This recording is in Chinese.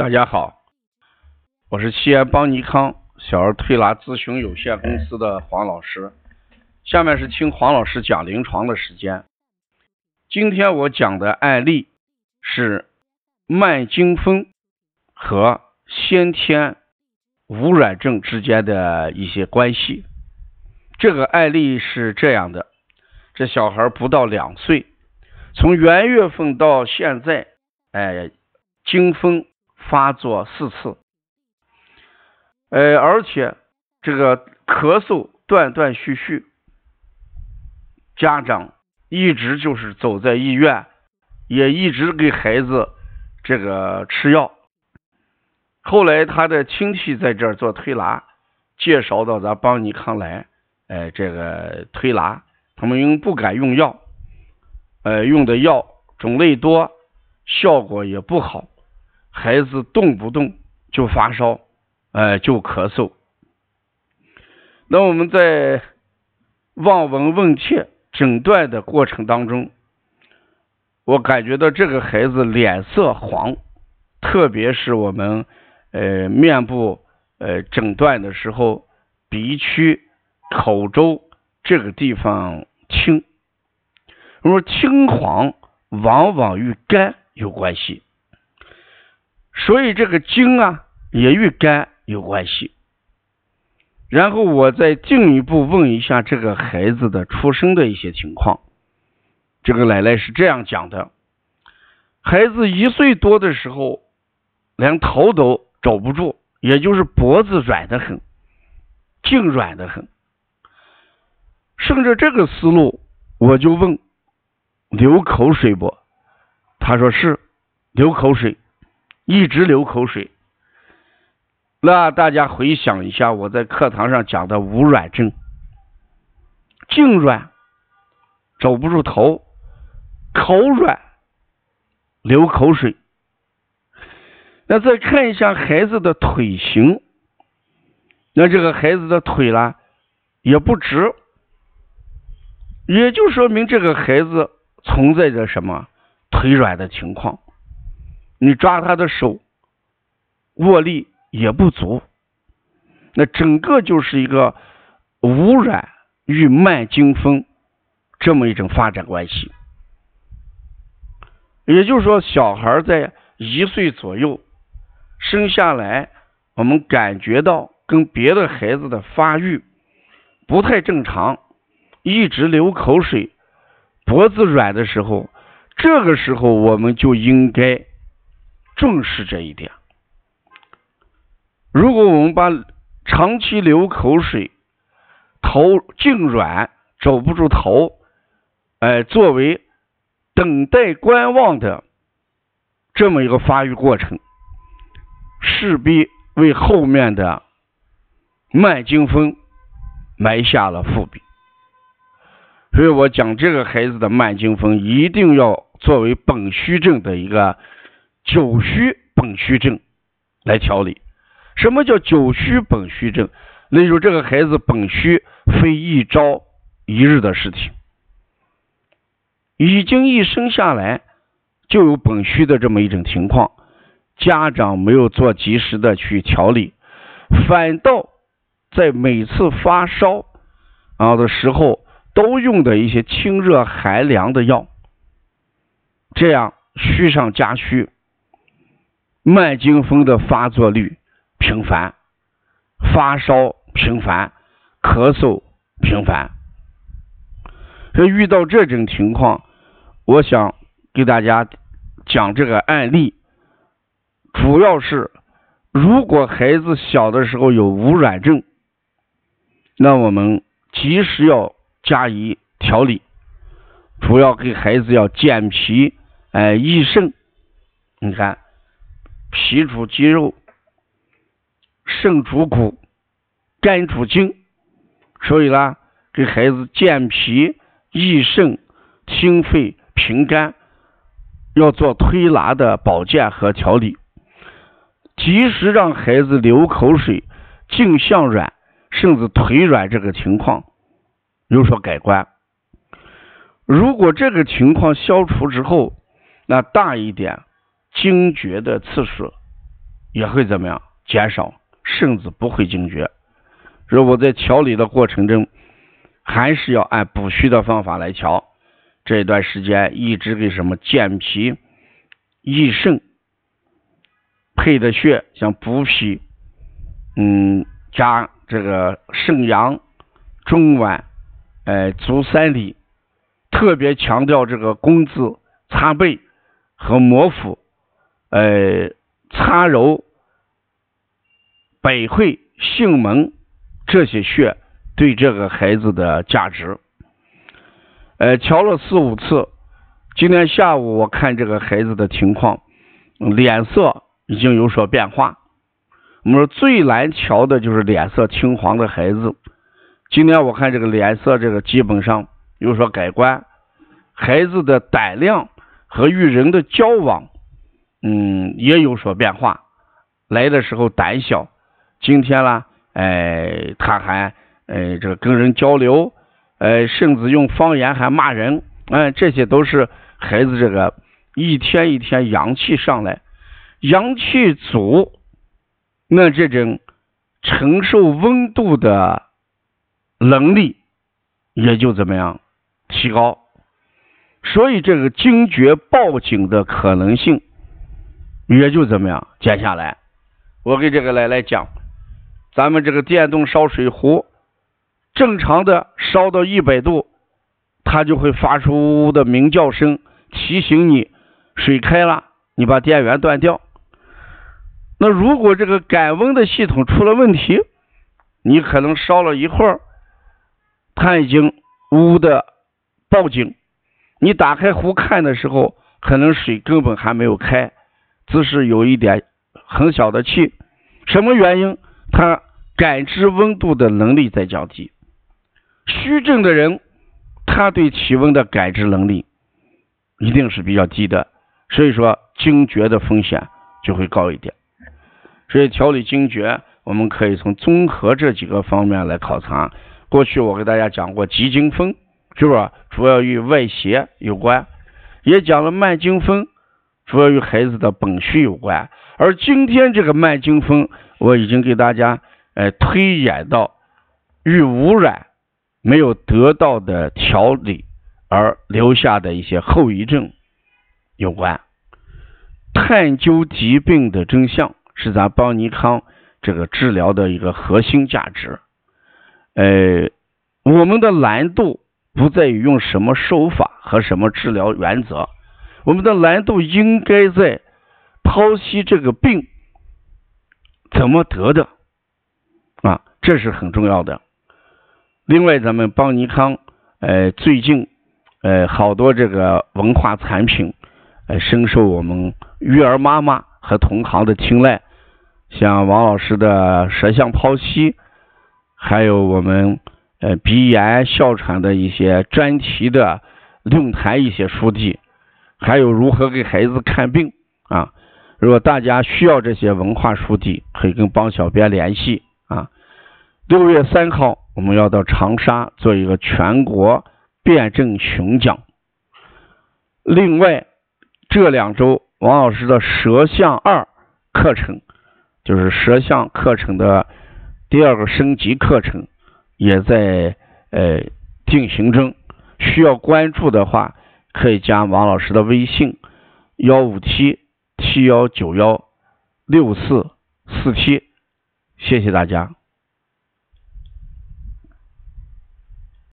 大家好，我是西安邦尼康小儿推拿咨询有限公司的黄老师。下面是听黄老师讲临床的时间。今天我讲的案例是慢惊风和先天无染症之间的一些关系。这个案例是这样的：这小孩不到两岁，从元月份到现在，哎，惊风。发作四次，呃，而且这个咳嗽断断续续，家长一直就是走在医院，也一直给孩子这个吃药。后来他的亲戚在这儿做推拿，介绍到咱邦尼康来，哎，这个推拿，他们因为不敢用药，呃，用的药种类多，效果也不好。孩子动不动就发烧，哎，就咳嗽。那我们在望闻问切诊断的过程当中，我感觉到这个孩子脸色黄，特别是我们呃面部呃诊断的时候，鼻区、口周这个地方青。那么青黄往往与肝有关系。所以这个惊啊，也与肝有关系。然后我再进一步问一下这个孩子的出生的一些情况。这个奶奶是这样讲的：孩子一岁多的时候，连头都找不住，也就是脖子软的很，颈软的很。顺着这个思路，我就问流口水不？他说是流口水。一直流口水，那大家回想一下我在课堂上讲的无软症，颈软，走不住头，口软，流口水。那再看一下孩子的腿型，那这个孩子的腿啦也不直，也就说明这个孩子存在着什么腿软的情况。你抓他的手，握力也不足，那整个就是一个无染与慢惊风这么一种发展关系。也就是说，小孩在一岁左右生下来，我们感觉到跟别的孩子的发育不太正常，一直流口水，脖子软的时候，这个时候我们就应该。重视这一点。如果我们把长期流口水、头颈软、走不住头，哎，作为等待观望的这么一个发育过程，势必为后面的慢惊风埋下了伏笔。所以我讲这个孩子的慢惊风，一定要作为本虚症的一个。久虚本虚症来调理。什么叫久虚本虚症？例如这个孩子本虚非一朝一日的事情，已经一生下来就有本虚的这么一种情况，家长没有做及时的去调理，反倒在每次发烧啊的时候都用的一些清热寒凉的药，这样虚上加虚。慢惊风的发作率频繁，发烧频繁，咳嗽频繁。所以遇到这种情况，我想给大家讲这个案例，主要是如果孩子小的时候有无软症，那我们及时要加以调理，主要给孩子要健脾，哎，益肾。你看。脾主肌肉，肾主骨，肝主筋，所以呢，给孩子健脾益肾、清肺平肝，要做推拿的保健和调理，及时让孩子流口水、颈项软，甚至腿软这个情况有所改观。如果这个情况消除之后，那大一点。惊厥的次数也会怎么样减少，甚至不会惊厥。如果在调理的过程中，还是要按补虚的方法来调。这段时间一直给什么健脾益肾配的穴，像补脾，嗯，加这个肾阳、中脘、哎足三里，特别强调这个工字、擦背和摩腹，呃，擦揉百会、性门这些穴。对这个孩子的价值，呃，调了四五次。今天下午我看这个孩子的情况，脸色已经有所变化。我们说最难调的就是脸色青黄的孩子。今天我看这个脸色，这个基本上有所改观。孩子的胆量和与人的交往，嗯，也有所变化。来的时候胆小，今天呢，哎，他还。哎，这个跟人交流，哎，甚至用方言还骂人，哎，这些都是孩子这个一天一天阳气上来，阳气足，那这种承受温度的能力也就怎么样提高，所以这个惊厥报警的可能性也就怎么样接下来。我给这个来来讲，咱们这个电动烧水壶。正常的烧到一百度，它就会发出呜呜的鸣叫声，提醒你水开了，你把电源断掉。那如果这个感温的系统出了问题，你可能烧了一会儿，它已经呜的报警。你打开壶看的时候，可能水根本还没有开，只是有一点很小的气。什么原因？他感知温度的能力在降低。虚症的人，他对体温的感知能力一定是比较低的，所以说惊厥的风险就会高一点。所以调理惊厥，我们可以从综合这几个方面来考察。过去我给大家讲过急惊风，是不是主要与外邪有关？也讲了慢惊风，主要与孩子的本虚有关。而今天这个慢惊风，我已经给大家呃推演到与污染。没有得到的调理而留下的一些后遗症有关，探究疾病的真相是咱邦尼康这个治疗的一个核心价值。呃，我们的难度不在于用什么手法和什么治疗原则，我们的难度应该在剖析这个病怎么得的啊，这是很重要的。另外，咱们邦尼康，呃，最近，呃，好多这个文化产品，呃，深受我们育儿妈妈和同行的青睐。像王老师的舌象剖析，还有我们呃鼻炎、哮喘的一些专题的论坛一些书籍，还有如何给孩子看病啊。如果大家需要这些文化书籍，可以跟帮小编联系啊。六月三号。我们要到长沙做一个全国辩证巡讲。另外，这两周王老师的舌象二课程，就是舌象课程的第二个升级课程，也在呃进行中。需要关注的话，可以加王老师的微信：幺五七七幺九幺六四四七。谢谢大家。